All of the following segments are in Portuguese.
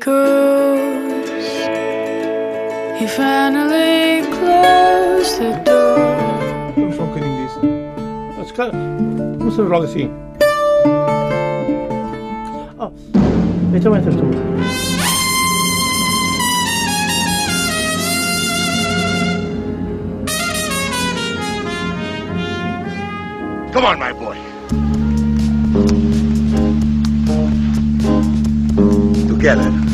goes. He finally closed the door. I'm fucking this. That's kind of. What's the wrong thing? Oh, it's a winter storm. Come on, my boy. Together.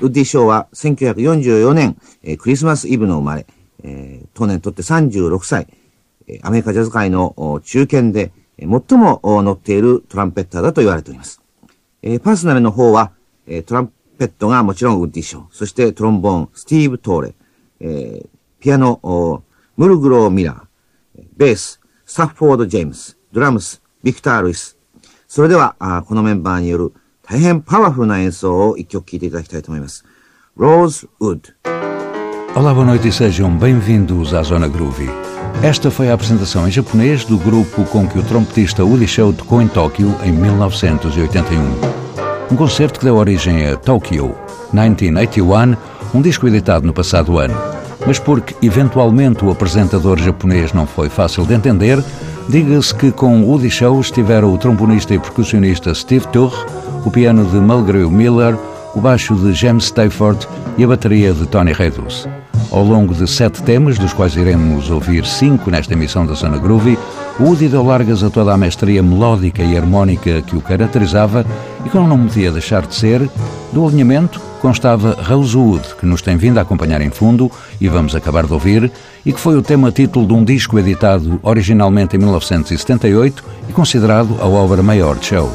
ウッディ・ショーは1944年、クリスマスイブの生まれ、えー、当年とって36歳、アメリカジャズ界の中堅で最も乗っているトランペッターだと言われております。えーパーソナルの方は、えートランペットがもちろんウッディ・ション、そしてトロンボーン、スティーブ・トーレ、えーピアノ、ムルグロー・ミラー、ベース、スタッフォード・ジェームス、ドラムス、ビクター・ルイス。それでは、あこのメンバーによる大変パワフルな演奏を一曲聴いていただきたいと思います。ローズ・ウッド。Olá, boa noite e sejam bem-vindos à Zona Groovy. Esta foi a apresentação em japonês do grupo com que o trompetista Woody Show tocou em Tóquio em 1981. Um concerto que deu origem a Tokyo 1981, um disco editado no passado ano. Mas porque eventualmente o apresentador japonês não foi fácil de entender, diga-se que com Woody Show estiveram o trombonista e percussionista Steve Turr, o piano de Mulgrew Miller, o baixo de James Stafford e a bateria de Tony Redus. Ao longo de sete temas, dos quais iremos ouvir cinco nesta emissão da Zona Groovy, o Woody deu largas a toda a mestria melódica e harmónica que o caracterizava e, como não podia deixar de ser, do alinhamento constava Rosewood, que nos tem vindo a acompanhar em fundo e vamos acabar de ouvir, e que foi o tema título de um disco editado originalmente em 1978 e considerado a obra maior de Show.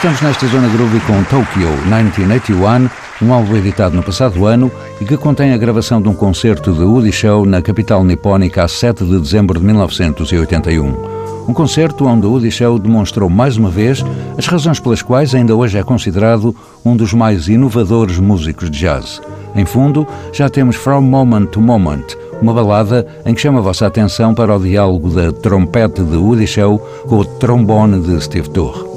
Estamos nesta zona groovy com Tokyo 1981, um álbum editado no passado ano e que contém a gravação de um concerto de Woody Show na capital nipónica a 7 de dezembro de 1981. Um concerto onde Woody Show demonstrou mais uma vez as razões pelas quais ainda hoje é considerado um dos mais inovadores músicos de jazz. Em fundo, já temos From Moment to Moment, uma balada em que chama a vossa atenção para o diálogo da trompete de Woody Show com o trombone de Steve Torre.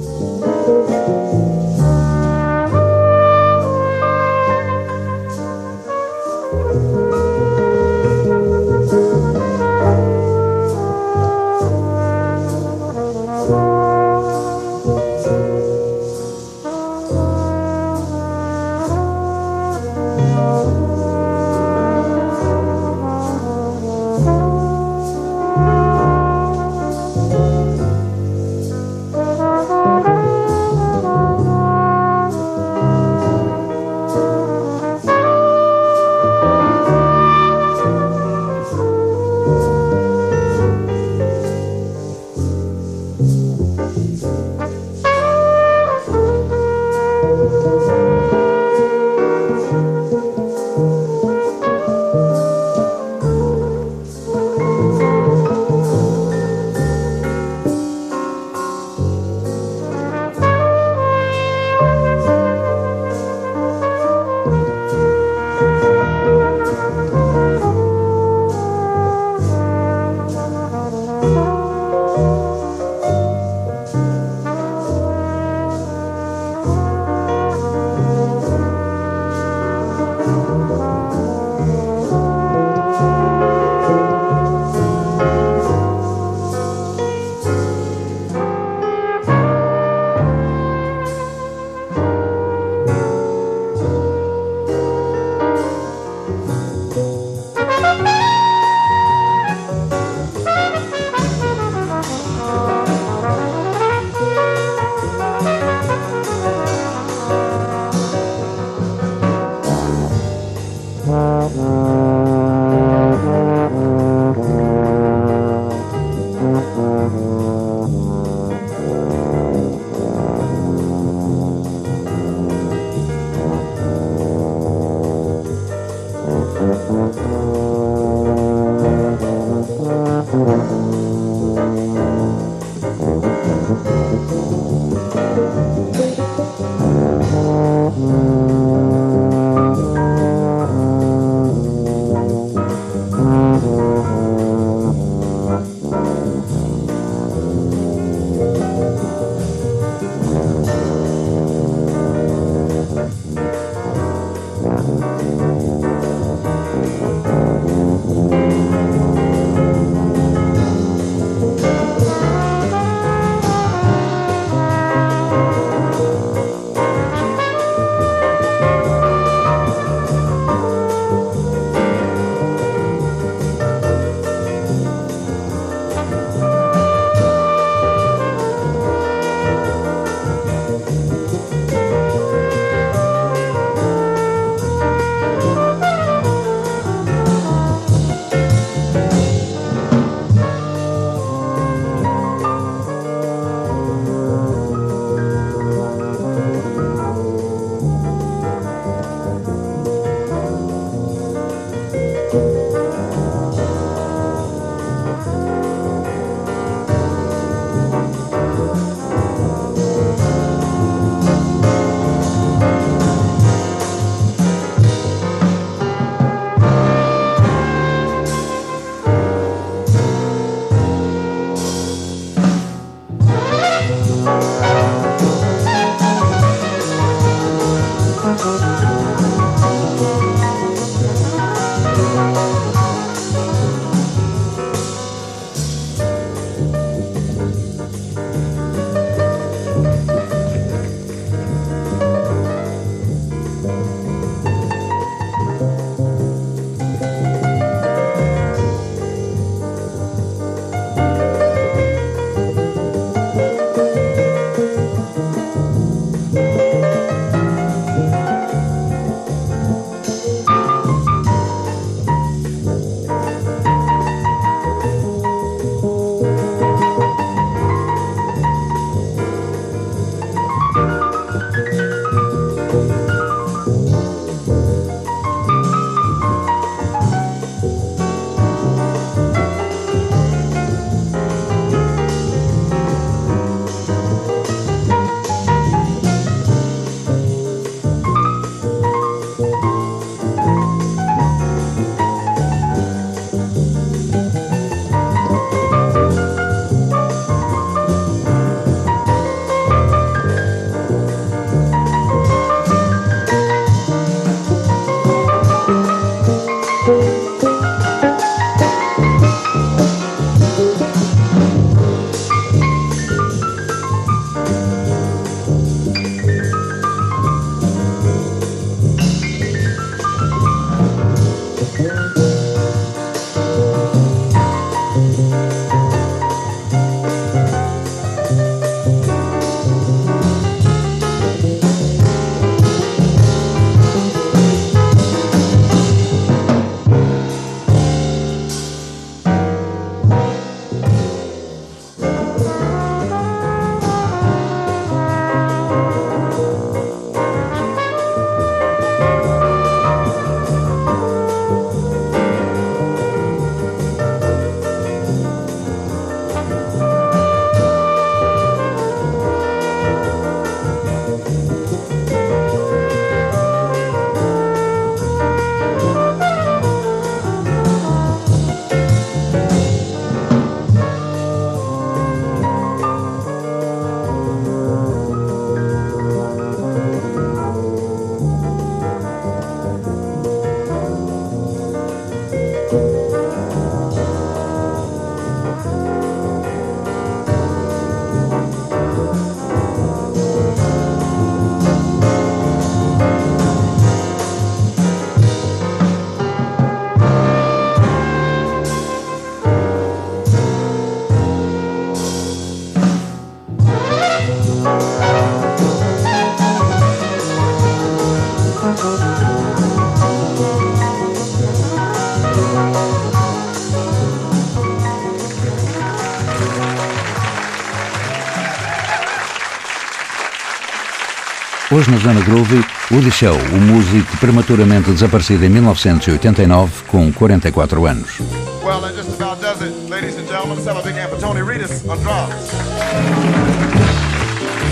Hoje na Zona Groovy, Woody Show, o músico prematuramente desaparecido em 1989 com 44 anos. Well, that just about does it, ladies and gentlemen. Let's have a big hand for Tony Reedus on drums.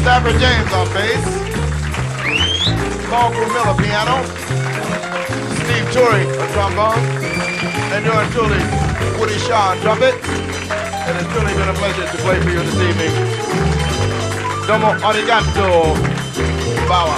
Stafford James on bass. Paul Miller piano. Steve Turey on trombone. And yours truly, Woody Shaw on trumpet. It has truly been a pleasure to play for you this evening. Domo arigato, Bawa.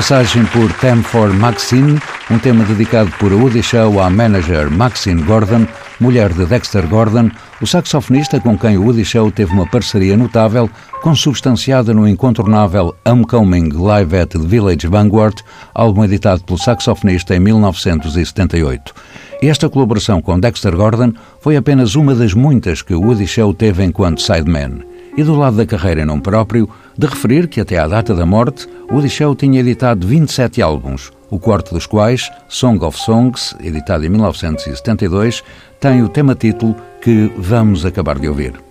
Passagem por Time for Maxine, um tema dedicado por Woody Shaw à manager Maxine Gordon, mulher de Dexter Gordon, o saxofonista com quem Woody Shaw teve uma parceria notável, consubstanciada no incontornável Homecoming Live at the Village Vanguard, álbum editado pelo saxofonista em 1978. E esta colaboração com Dexter Gordon foi apenas uma das muitas que Woody Shaw teve enquanto sideman. E do lado da carreira nome próprio, de referir que até à data da morte, Woody Shaw tinha editado 27 álbuns, o quarto dos quais, Song of Songs, editado em 1972, tem o tema-título que vamos acabar de ouvir.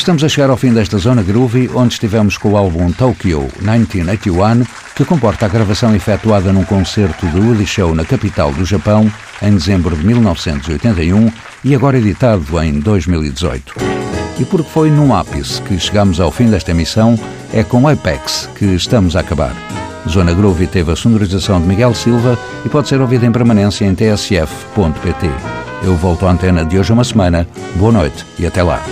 Estamos a chegar ao fim desta Zona Groovy, onde estivemos com o álbum Tokyo 1981, que comporta a gravação efetuada num concerto do Woody Show na capital do Japão, em dezembro de 1981 e agora editado em 2018. E porque foi num ápice que chegamos ao fim desta emissão, é com Apex que estamos a acabar. Zona Groovy teve a sonorização de Miguel Silva e pode ser ouvida em permanência em tsf.pt. Eu volto à antena de hoje a uma semana. Boa noite e até lá.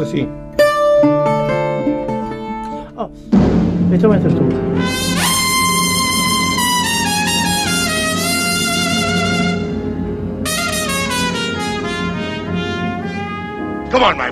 así. Oh, esto va a ser tú. Come on, my